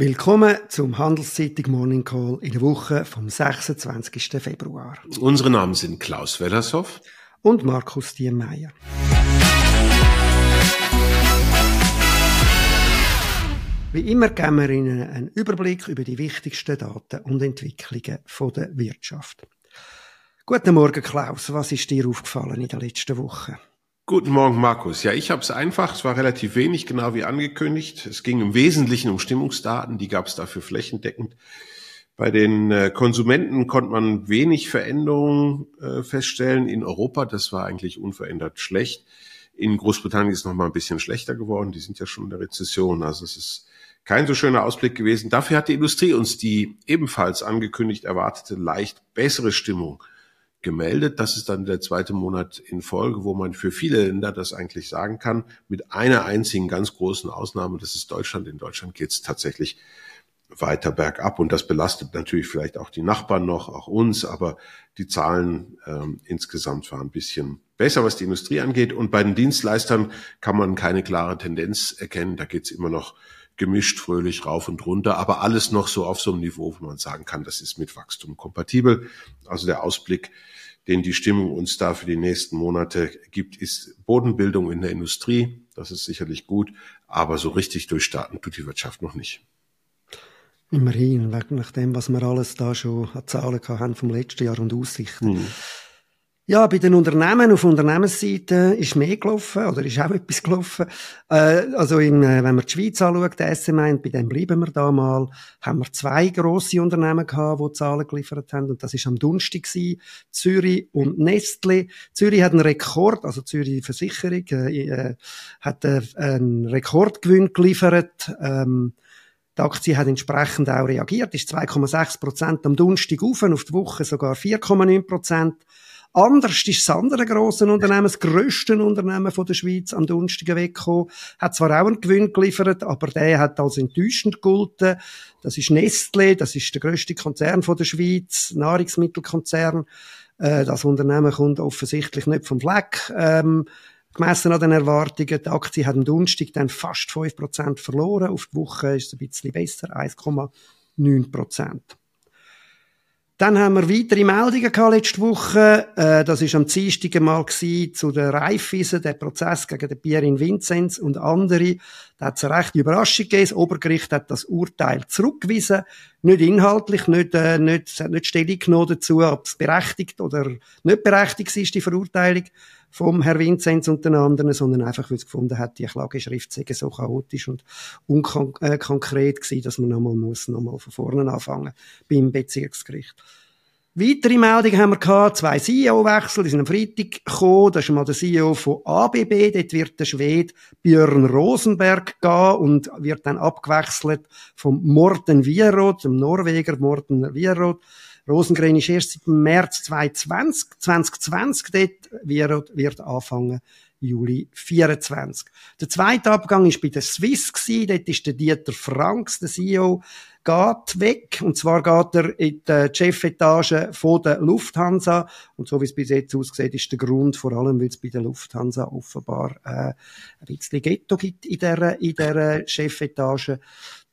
Willkommen zum Handelszeitung Morning Call in der Woche vom 26. Februar. Unsere Namen sind Klaus Wellershoff und Markus Diemeyer. Wie immer geben wir Ihnen einen Überblick über die wichtigsten Daten und Entwicklungen der Wirtschaft. Guten Morgen, Klaus. Was ist dir aufgefallen in der letzten Woche? Guten Morgen, Markus. Ja, ich habe es einfach. Es war relativ wenig, genau wie angekündigt. Es ging im Wesentlichen um Stimmungsdaten. Die gab es dafür flächendeckend. Bei den äh, Konsumenten konnte man wenig Veränderungen äh, feststellen. In Europa, das war eigentlich unverändert schlecht. In Großbritannien ist es nochmal ein bisschen schlechter geworden. Die sind ja schon in der Rezession. Also es ist kein so schöner Ausblick gewesen. Dafür hat die Industrie uns die ebenfalls angekündigt erwartete leicht bessere Stimmung gemeldet. Das ist dann der zweite Monat in Folge, wo man für viele Länder das eigentlich sagen kann, mit einer einzigen ganz großen Ausnahme, das ist Deutschland. In Deutschland geht es tatsächlich weiter bergab und das belastet natürlich vielleicht auch die Nachbarn noch, auch uns, aber die Zahlen ähm, insgesamt waren ein bisschen besser, was die Industrie angeht. Und bei den Dienstleistern kann man keine klare Tendenz erkennen. Da geht es immer noch gemischt, fröhlich rauf und runter, aber alles noch so auf so einem Niveau, wo man sagen kann, das ist mit Wachstum kompatibel. Also der Ausblick, den die Stimmung uns da für die nächsten Monate gibt, ist Bodenbildung in der Industrie. Das ist sicherlich gut, aber so richtig durchstarten tut die Wirtschaft noch nicht. Immerhin, nach dem, was wir alles da schon an Zahlen haben vom letzten Jahr und Aussichten. Hm. Ja, bei den Unternehmen auf Unternehmensseite ist mehr gelaufen oder ist auch etwas gelaufen. Äh, also in, äh, wenn man die Schweiz anschaut, der SMI, bei dem bleiben wir da mal, haben wir zwei grosse Unternehmen gehabt, die Zahlen geliefert haben und das ist am Donnerstag gewesen, Zürich und Nestle. Zürich hat einen Rekord, also Zürich Versicherung äh, äh, hat äh, einen Rekordgewinn geliefert. Ähm, die Aktie hat entsprechend auch reagiert, ist 2,6 Prozent am Donnerstag auf, auf die Woche sogar 4,9 Prozent. Anders ist das andere grosse Unternehmen, das grösste Unternehmen von der Schweiz, am Donnerstag weggekommen. Hat zwar auch einen Gewinn geliefert, aber der hat als enttäuschend gegolten. Das ist Nestle, das ist der grösste Konzern von der Schweiz, Nahrungsmittelkonzern. Äh, das Unternehmen kommt offensichtlich nicht vom Fleck. Ähm, gemessen an den Erwartungen. Die Aktie hat am Donnerstag dann fast 5% verloren. Auf die Woche ist es ein bisschen besser, 1,9%. Dann haben wir weitere Meldungen gehabt letzte Woche. Äh, das ist am Dienstag mal zu der Raiffeisen, der Prozess gegen den Pierin Vinzenz und andere. Da hat es eine rechte Überraschung gegeben. Das Obergericht hat das Urteil zurückgewiesen. Nicht inhaltlich, nicht, äh, nicht, nicht Stellung genommen dazu, ob es berechtigt oder nicht berechtigt ist, die Verurteilung vom Herr Vinzenz und den anderen, sondern einfach, weil es gefunden hat, die Klageschrift sei so chaotisch und unkonkret äh, gewesen, dass man nochmal muss, nochmal von vorne anfangen beim Bezirksgericht. Weitere Meldungen haben wir gehabt, zwei CEO-Wechsel, die sind am Freitag gekommen, das ist mal der CEO von ABB, dort wird der Schwede Björn Rosenberg gehen und wird dann abgewechselt vom Morten Wieroth, dem Norweger Morten Wieroth, Rosengren ist erst seit März 2020, 2020 dort, wird, wird anfangen Juli 24. Der zweite Abgang ist bei der Swiss gewesen. Dort ist der Dieter Franks, der CEO, geht weg. Und zwar geht er in die Chefetage von der Lufthansa. Und so wie es bis jetzt aussieht, ist der Grund vor allem, weil es bei der Lufthansa offenbar äh, ein bisschen Ghetto gibt in der, in der Chefetage.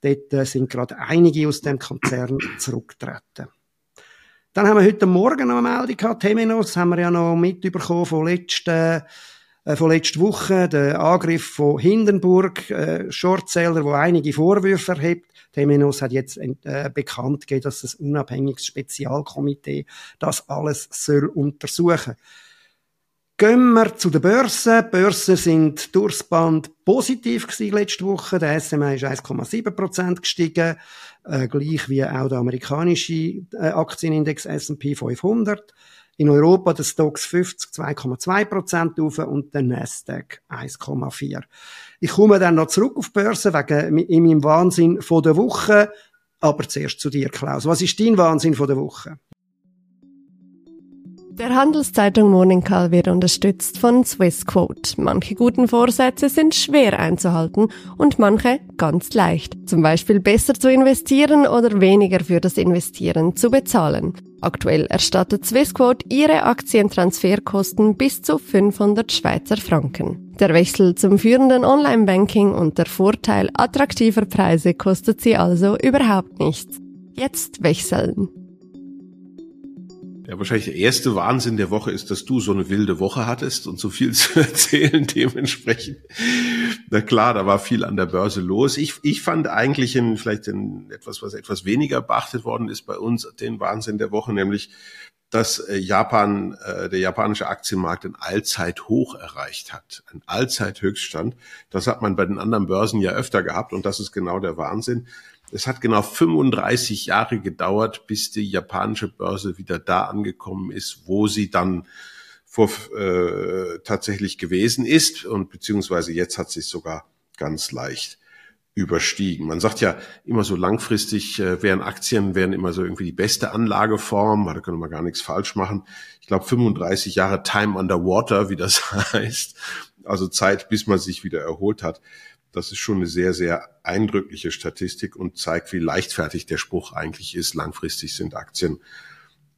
Dort äh, sind gerade einige aus dem Konzern zurückgetreten. Dann haben wir heute Morgen noch eine Meldung gehabt, Temenos, haben wir ja noch mitbekommen von letzten äh, von letzter Woche, der Angriff von Hindenburg, äh, Shortseller, wo einige Vorwürfe erhebt. Temenos hat jetzt äh, bekannt gegeben, dass das unabhängiges Spezialkomitee das alles soll untersuchen Gehen wir zu den Börsen. Die Börsen sind durchs Band positiv gewesen letzte Woche. Der SMI ist 1,7% gestiegen, äh, gleich wie auch der amerikanische äh, Aktienindex S&P 500. In Europa der Stocks 50 2,2% auf und der Nasdaq 1,4. Ich komme dann noch zurück auf die Börse wegen in meinem Wahnsinn von der Woche. Aber zuerst zu dir, Klaus. Was ist dein Wahnsinn von der Woche? Der Handelszeitung Call wird unterstützt von Swissquote. Manche guten Vorsätze sind schwer einzuhalten und manche ganz leicht. Zum Beispiel besser zu investieren oder weniger für das Investieren zu bezahlen. Aktuell erstattet Swissquote ihre Aktientransferkosten bis zu 500 Schweizer Franken. Der Wechsel zum führenden Online-Banking und der Vorteil attraktiver Preise kostet sie also überhaupt nichts. Jetzt wechseln. Ja, wahrscheinlich der erste Wahnsinn der Woche ist, dass du so eine wilde Woche hattest und so viel zu erzählen dementsprechend. Na klar, da war viel an der Börse los. Ich, ich fand eigentlich in, vielleicht in etwas, was etwas weniger beachtet worden ist bei uns, den Wahnsinn der Woche, nämlich, dass äh, Japan, äh, der japanische Aktienmarkt ein Allzeithoch erreicht hat. Ein Allzeithöchststand. Das hat man bei den anderen Börsen ja öfter gehabt und das ist genau der Wahnsinn. Es hat genau 35 Jahre gedauert, bis die japanische Börse wieder da angekommen ist, wo sie dann vor, äh, tatsächlich gewesen ist und beziehungsweise jetzt hat sie es sogar ganz leicht überstiegen. Man sagt ja immer so langfristig äh, wären Aktien wären immer so irgendwie die beste Anlageform, da können wir gar nichts falsch machen. Ich glaube 35 Jahre Time underwater, wie das heißt, also Zeit, bis man sich wieder erholt hat. Das ist schon eine sehr, sehr eindrückliche Statistik und zeigt, wie leichtfertig der Spruch eigentlich ist. Langfristig sind Aktien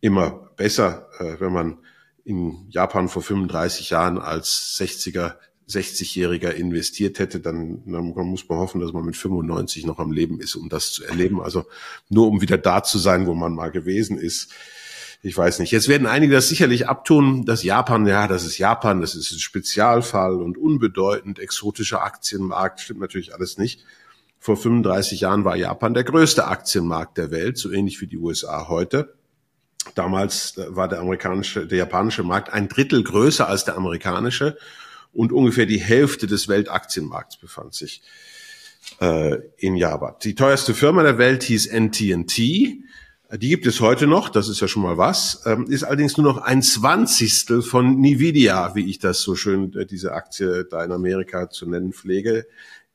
immer besser. Äh, wenn man in Japan vor 35 Jahren als 60er, 60-Jähriger investiert hätte, dann, dann muss man hoffen, dass man mit 95 noch am Leben ist, um das zu erleben. Also nur um wieder da zu sein, wo man mal gewesen ist ich weiß nicht. Jetzt werden einige das sicherlich abtun, dass Japan, ja, das ist Japan, das ist ein Spezialfall und unbedeutend, exotischer Aktienmarkt, stimmt natürlich alles nicht. Vor 35 Jahren war Japan der größte Aktienmarkt der Welt, so ähnlich wie die USA heute. Damals war der amerikanische, der japanische Markt ein Drittel größer als der amerikanische und ungefähr die Hälfte des Weltaktienmarkts befand sich äh, in Japan. Die teuerste Firma der Welt hieß NTNT die gibt es heute noch, das ist ja schon mal was, ähm, ist allerdings nur noch ein Zwanzigstel von Nvidia, wie ich das so schön, äh, diese Aktie da in Amerika zu nennen pflege.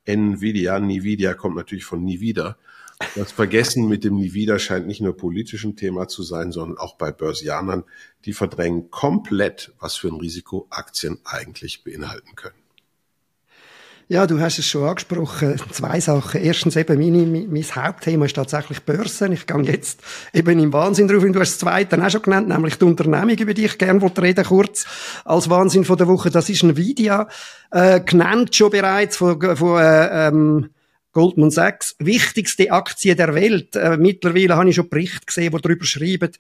Nvidia, Nvidia kommt natürlich von wieder. Das Vergessen mit dem wieder scheint nicht nur politisch ein Thema zu sein, sondern auch bei Börsianern. Die verdrängen komplett, was für ein Risiko Aktien eigentlich beinhalten können. Ja, du hast es schon angesprochen. Zwei Sachen. Erstens eben, meine, mein Hauptthema ist tatsächlich Börsen. Ich gehe jetzt eben im Wahnsinn drauf. Und du hast das Zweite auch schon genannt, nämlich die Unternehmung, über die ich gerne reden kurz als Wahnsinn von der Woche. Das ist Nvidia, äh, genannt schon bereits von, von äh, ähm, Goldman Sachs, wichtigste Aktie der Welt. Äh, mittlerweile habe ich schon Berichte gesehen, die darüber schreiben,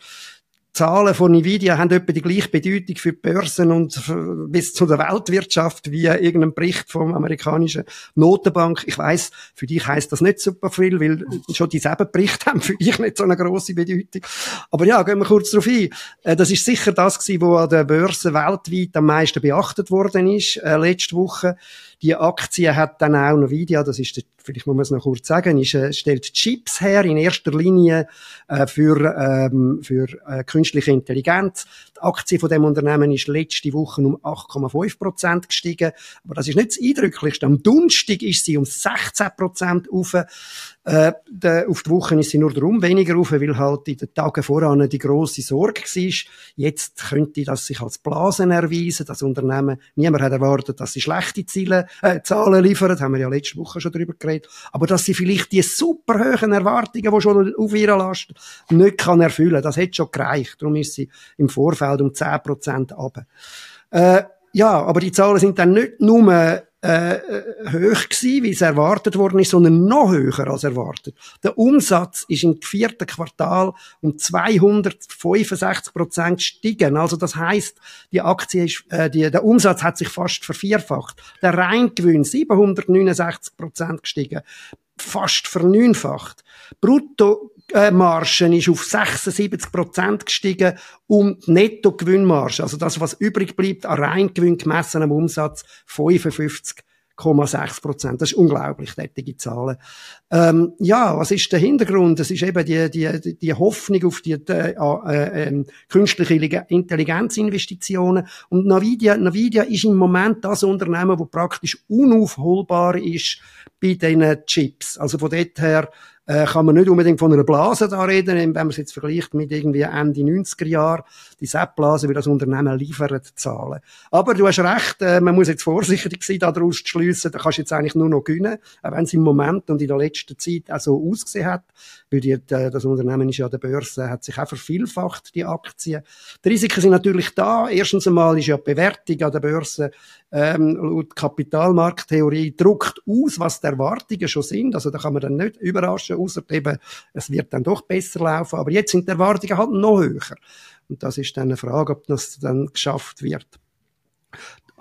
Zahlen von Nvidia haben etwa die gleiche Bedeutung für die Börsen und bis zu der Weltwirtschaft wie irgendein Bericht vom amerikanischen Notenbank. Ich weiß, für dich heißt das nicht super viel, weil schon dieselben Berichte haben für dich nicht so eine große Bedeutung. Aber ja, gehen wir kurz darauf ein. Äh, das ist sicher das gewesen, was an der Börse weltweit am meisten beachtet worden ist, äh, letzte Woche. Die Aktie hat dann auch Nvidia, das ist, vielleicht muss man es noch kurz sagen, ist, äh, stellt Chips her, in erster Linie äh, für, ähm, für äh, künstliche Intelligenz. Die Aktie von dem Unternehmen ist letzte Woche um 8,5 Prozent gestiegen, aber das ist nicht das Eindrücklichste. Am Donnerstag ist sie um 16 Prozent auf. Äh, auf die Woche ist sie nur darum weniger rauf, weil halt in den Tagen voran die grosse Sorge war. Jetzt könnte das sich als Blasen erweisen. Das Unternehmen, niemand hat erwartet, dass sie schlechte Ziele, äh, Zahlen liefern. Haben wir ja letzte Woche schon darüber geredet. Aber dass sie vielleicht die super hohen Erwartungen, die schon auf ihrer Last nicht kann erfüllen, das hätte schon gereicht. Darum ist sie im Vorfeld um 10% runter. Äh, ja, aber die Zahlen sind dann nicht nur äh, hoch gewesen, wie es erwartet worden ist, sondern noch höher als erwartet. Der Umsatz ist im vierten Quartal um 265 Prozent gestiegen. Also das heißt, die Aktie ist, äh, die, der Umsatz hat sich fast vervierfacht. Der Reingewinn 769 Prozent gestiegen, fast verneunfacht. Brutto Margen ist auf 76 Prozent gestiegen und Nettogewinnmarge, also das, was übrig bleibt an Reingewinn gemessen am Umsatz, 55,6 Prozent. Das ist unglaublich, diese Zahlen. Ähm, ja, was ist der Hintergrund? Das ist eben die, die, die Hoffnung auf die äh, äh, äh, künstliche Intelligenzinvestitionen. Und Nvidia, Nvidia ist im Moment das Unternehmen, das praktisch unaufholbar ist bei diesen Chips. Also von dort her äh, kann man nicht unbedingt von einer Blase da reden, wenn man es jetzt vergleicht mit irgendwie Ende 90er Jahr, die SAP-Blase, wie das Unternehmen liefert, zahlen. Aber du hast recht, äh, man muss jetzt vorsichtig sein, daraus zu schliessen, da kannst du jetzt eigentlich nur noch gewinnen, auch wenn es im Moment und in der letzten Zeit auch so ausgesehen hat, weil die, äh, das Unternehmen ist ja an der Börse, hat sich auch vervielfacht, die Aktien. Die Risiken sind natürlich da. Erstens einmal ist ja die Bewertung an der Börse ähm, laut Kapitalmarkttheorie druckt aus, was die Erwartungen schon sind. Also da kann man dann nicht überraschen, außer eben, es wird dann doch besser laufen. Aber jetzt sind die Erwartungen halt noch höher. Und das ist dann eine Frage, ob das dann geschafft wird.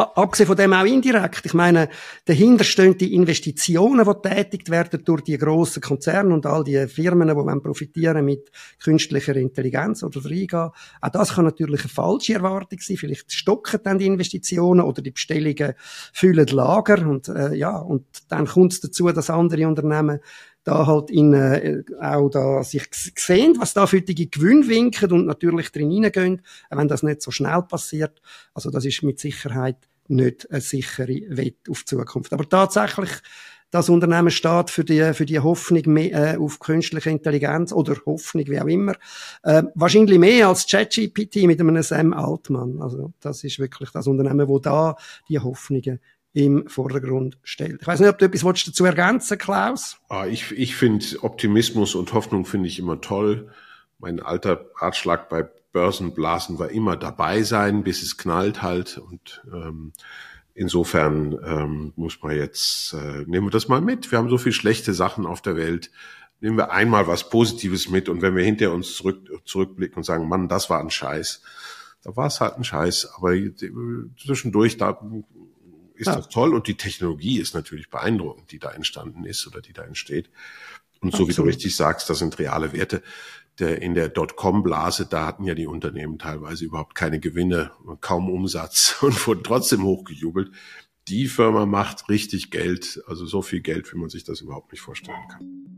Abgesehen von dem auch indirekt. Ich meine, dahinter stehen die Investitionen, die tätigt werden durch die grossen Konzerne und all die Firmen, die wollen profitieren mit künstlicher Intelligenz oder reingehen. Auch das kann natürlich eine falsche Erwartung sein. Vielleicht stocken dann die Investitionen oder die Bestellungen füllen Lager und, äh, ja, und dann kommt es dazu, dass andere Unternehmen da halt in, äh, auch da sich sehen, was da für die Gewinn winken und natürlich drin hineingehen, wenn das nicht so schnell passiert. Also das ist mit Sicherheit nicht eine sichere Wette auf die Zukunft. Aber tatsächlich, das Unternehmen steht für die, für die Hoffnung mehr, äh, auf künstliche Intelligenz oder Hoffnung, wie auch immer. Äh, wahrscheinlich mehr als ChatGPT mit einem Sam Altman. Also, das ist wirklich das Unternehmen, wo da die Hoffnungen im Vordergrund stellt. Ich weiß nicht, ob du etwas dazu ergänzen Klaus? Ah, ich ich finde Optimismus und Hoffnung finde ich immer toll. Mein alter Ratschlag bei Börsenblasen war immer dabei sein, bis es knallt halt. Und ähm, insofern ähm, muss man jetzt, äh, nehmen wir das mal mit. Wir haben so viel schlechte Sachen auf der Welt. Nehmen wir einmal was Positives mit und wenn wir hinter uns zurück, zurückblicken und sagen, Mann, das war ein Scheiß, da war es halt ein Scheiß. Aber zwischendurch, da ist ja. das toll und die Technologie ist natürlich beeindruckend, die da entstanden ist oder die da entsteht. Und so Absolut. wie du richtig sagst, das sind reale Werte. Der, in der Dotcom-Blase, da hatten ja die Unternehmen teilweise überhaupt keine Gewinne, kaum Umsatz und wurden trotzdem hochgejubelt. Die Firma macht richtig Geld, also so viel Geld, wie man sich das überhaupt nicht vorstellen kann.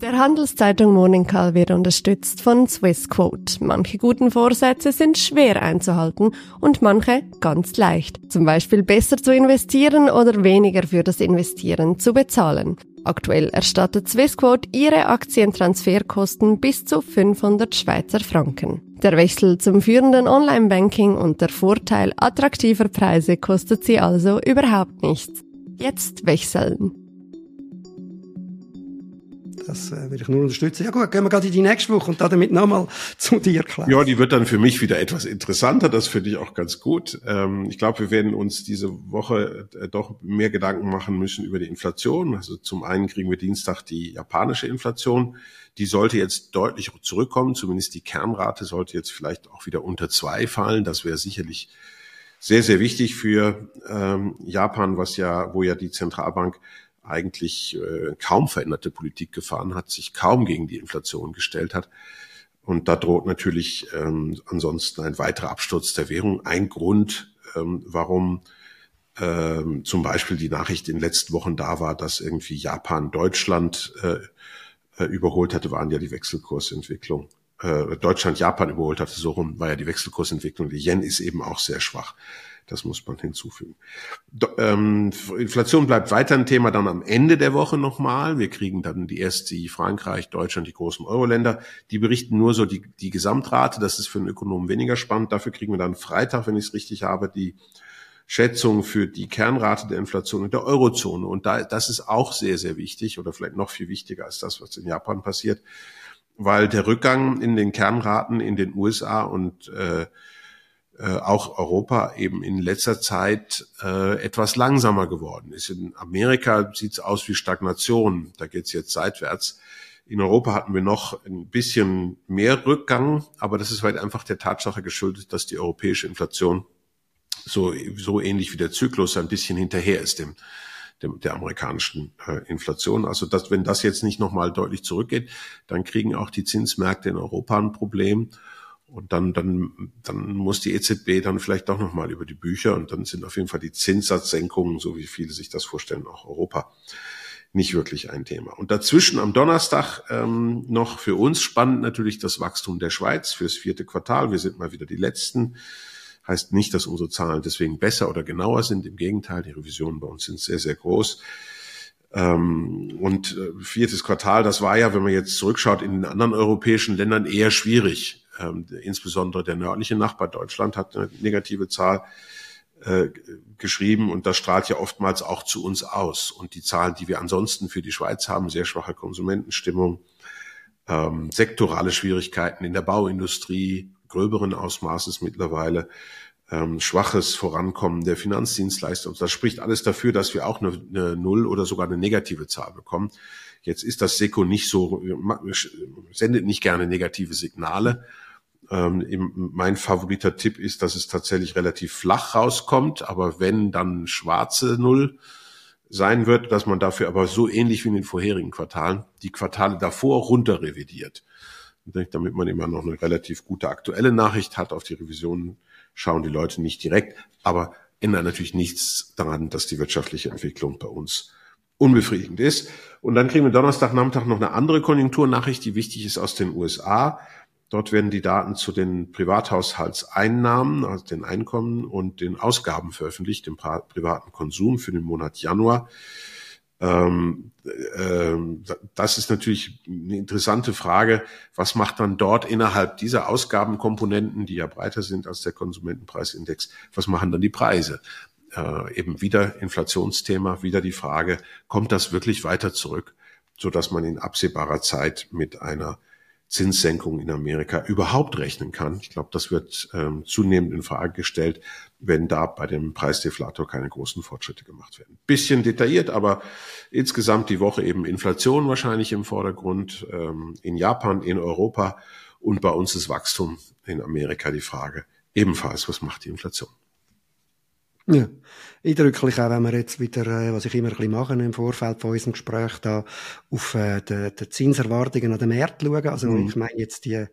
Der Handelszeitung Morning Call wird unterstützt von Swissquote. Manche guten Vorsätze sind schwer einzuhalten und manche ganz leicht. Zum Beispiel besser zu investieren oder weniger für das Investieren zu bezahlen. Aktuell erstattet Swissquote ihre Aktientransferkosten bis zu 500 Schweizer Franken. Der Wechsel zum führenden Online-Banking und der Vorteil attraktiver Preise kostet sie also überhaupt nichts. Jetzt wechseln. Das äh, will ich nur unterstützen. Ja gut, gehen wir gerade in die nächste Woche und damit nochmal zu dir, Klaus. Ja, die wird dann für mich wieder etwas interessanter. Das finde ich auch ganz gut. Ähm, ich glaube, wir werden uns diese Woche äh, doch mehr Gedanken machen müssen über die Inflation. Also zum einen kriegen wir Dienstag die japanische Inflation. Die sollte jetzt deutlich zurückkommen. Zumindest die Kernrate sollte jetzt vielleicht auch wieder unter zwei fallen. Das wäre sicherlich sehr, sehr wichtig für ähm, Japan, was ja, wo ja die Zentralbank eigentlich äh, kaum veränderte Politik gefahren hat, sich kaum gegen die Inflation gestellt hat. Und da droht natürlich ähm, ansonsten ein weiterer Absturz der Währung. Ein Grund, ähm, warum ähm, zum Beispiel die Nachricht in den letzten Wochen da war, dass irgendwie Japan Deutschland äh, äh, überholt hatte, waren ja die Wechselkursentwicklung. Äh, Deutschland Japan überholt hatte, so rum war ja die Wechselkursentwicklung. Die Yen ist eben auch sehr schwach. Das muss man hinzufügen. Do, ähm, Inflation bleibt weiter ein Thema dann am Ende der Woche nochmal. Wir kriegen dann die die Frankreich, Deutschland, die großen Euro-Länder. Die berichten nur so die, die Gesamtrate. Das ist für einen Ökonomen weniger spannend. Dafür kriegen wir dann Freitag, wenn ich es richtig habe, die Schätzung für die Kernrate der Inflation in der Eurozone. Und da, das ist auch sehr, sehr wichtig oder vielleicht noch viel wichtiger als das, was in Japan passiert, weil der Rückgang in den Kernraten in den USA und äh, äh, auch Europa eben in letzter Zeit äh, etwas langsamer geworden ist. In Amerika sieht es aus wie Stagnation, da geht es jetzt seitwärts. In Europa hatten wir noch ein bisschen mehr Rückgang, aber das ist halt einfach der Tatsache geschuldet, dass die europäische Inflation so, so ähnlich wie der Zyklus ein bisschen hinterher ist dem, dem der amerikanischen äh, Inflation. Also dass, wenn das jetzt nicht nochmal deutlich zurückgeht, dann kriegen auch die Zinsmärkte in Europa ein Problem. Und dann, dann, dann muss die EZB dann vielleicht doch nochmal über die Bücher und dann sind auf jeden Fall die Zinssatzsenkungen, so wie viele sich das vorstellen, auch Europa nicht wirklich ein Thema. Und dazwischen am Donnerstag ähm, noch für uns spannend natürlich das Wachstum der Schweiz fürs vierte Quartal. Wir sind mal wieder die Letzten. Heißt nicht, dass unsere Zahlen deswegen besser oder genauer sind. Im Gegenteil, die Revisionen bei uns sind sehr, sehr groß. Ähm, und äh, viertes Quartal, das war ja, wenn man jetzt zurückschaut, in den anderen europäischen Ländern eher schwierig. Ähm, insbesondere der nördliche Nachbar Deutschland hat eine negative Zahl äh, geschrieben und das strahlt ja oftmals auch zu uns aus. Und die Zahlen, die wir ansonsten für die Schweiz haben, sehr schwache Konsumentenstimmung, ähm, sektorale Schwierigkeiten in der Bauindustrie, gröberen Ausmaßes mittlerweile, ähm, schwaches Vorankommen der Finanzdienstleister. Und das spricht alles dafür, dass wir auch eine, eine Null oder sogar eine negative Zahl bekommen. Jetzt ist das SECO nicht so, sendet nicht gerne negative Signale. Ähm, mein favoriter Tipp ist, dass es tatsächlich relativ flach rauskommt, aber wenn dann schwarze Null sein wird, dass man dafür aber so ähnlich wie in den vorherigen Quartalen die Quartale davor runter revidiert. Damit man immer noch eine relativ gute aktuelle Nachricht hat. Auf die Revisionen schauen die Leute nicht direkt, aber ändert natürlich nichts daran, dass die wirtschaftliche Entwicklung bei uns unbefriedigend ist. Und dann kriegen wir Donnerstagnachmittag noch eine andere Konjunkturnachricht, die wichtig ist aus den USA. Dort werden die Daten zu den Privathaushaltseinnahmen, also den Einkommen und den Ausgaben veröffentlicht, dem privaten Konsum für den Monat Januar. Ähm, äh, das ist natürlich eine interessante Frage. Was macht dann dort innerhalb dieser Ausgabenkomponenten, die ja breiter sind als der Konsumentenpreisindex, was machen dann die Preise? Äh, eben wieder Inflationsthema, wieder die Frage, kommt das wirklich weiter zurück, so dass man in absehbarer Zeit mit einer Zinssenkung in Amerika überhaupt rechnen kann. Ich glaube, das wird ähm, zunehmend in Frage gestellt, wenn da bei dem Preisdeflator keine großen Fortschritte gemacht werden. Bisschen detailliert, aber insgesamt die Woche eben Inflation wahrscheinlich im Vordergrund, ähm, in Japan, in Europa und bei uns das Wachstum in Amerika die Frage ebenfalls, was macht die Inflation? Ja, eindrücklich auch, wenn wir jetzt wieder, äh, was ich immer ein bisschen mache im Vorfeld von unserem Gespräch da, auf äh, die, die Zinserwartungen an den Märkten schauen. Also mhm. ich meine jetzt die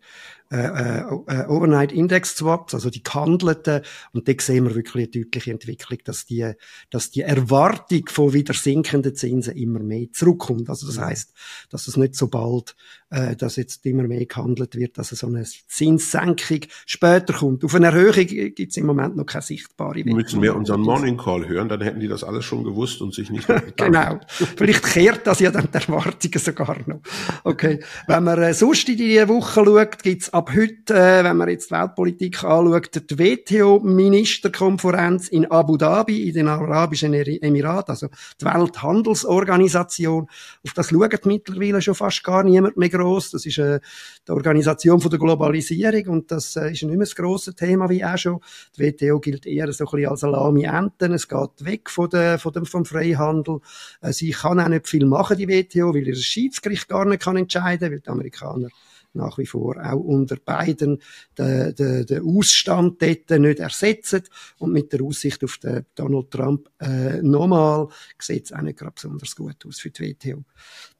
äh, äh, äh, Overnight Index Swaps, also die gehandelten. Und da sehen wir wirklich eine deutliche Entwicklung, dass die, dass die Erwartung von wieder sinkenden Zinsen immer mehr zurückkommt. Also das heißt, dass es nicht so bald, äh, dass jetzt immer mehr gehandelt wird, dass es so eine Zinssenkung später kommt. Auf eine Erhöhung gibt es im Moment noch keine sichtbare Wirkung. Müssen wir unseren Morning Call hören, dann hätten die das alles schon gewusst und sich nicht Genau. Vielleicht kehrt das ja dann die Erwartungen sogar noch. Okay. Wenn man äh, sonst in die Woche schaut, gibt's ab heute, äh, wenn man jetzt die Weltpolitik anschaut, die WTO-Ministerkonferenz in Abu Dhabi, in den Arabischen Emiraten, also die Welthandelsorganisation. Auf das schaut mittlerweile schon fast gar niemand mehr gross. Das ist äh, die Organisation von der Globalisierung und das äh, ist nicht mehr das grosse Thema wie auch schon. Die WTO gilt eher so ein bisschen als Salami-Enten. Es geht weg von der, von dem, vom Freihandel. Äh, sie kann auch nicht viel machen, die WTO, weil ihr Schiedsgericht gar nicht kann entscheiden, weil die Amerikaner nach wie vor auch unter beiden den, den, den Ausstand dort nicht ersetzen. Und mit der Aussicht auf den Donald Trump äh, nochmal sieht es auch nicht gerade besonders gut aus für die WTO.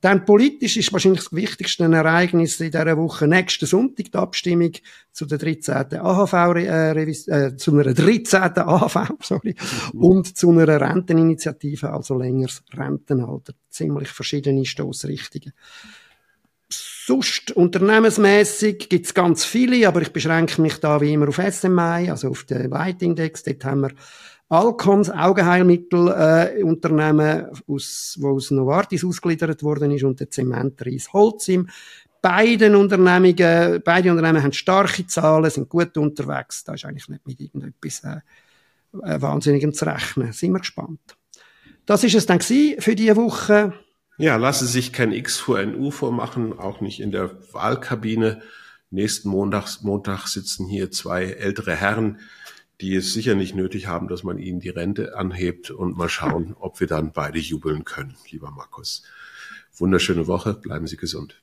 Dann politisch ist wahrscheinlich das wichtigste Ereignis in dieser Woche nächsten Sonntag die Abstimmung zu der 13. AHV, äh, äh, zu einer 13. AHV, sorry, und zu einer Renteninitiative, also längeres Rentenalter. Ziemlich verschiedene Stoßrichtungen. Sonst unternehmensmässig gibt's ganz viele, aber ich beschränke mich da wie immer auf SMI, also auf den Leitindex. Dort haben wir Alcons, Augenheilmittel, äh, Unternehmen, aus, wo aus Novartis ausgegliedert worden ist und der Zementreis Holzim. Beide Unternehmungen, beide Unternehmen haben starke Zahlen, sind gut unterwegs. Da ist eigentlich nicht mit irgendetwas äh, äh, Wahnsinnigem zu rechnen. Sind wir gespannt. Das ist es dann für diese Woche. Ja, lasse sich kein X vor ein U vormachen, auch nicht in der Wahlkabine. Nächsten Montag, Montag sitzen hier zwei ältere Herren, die es sicher nicht nötig haben, dass man ihnen die Rente anhebt und mal schauen, ob wir dann beide jubeln können, lieber Markus. Wunderschöne Woche, bleiben Sie gesund.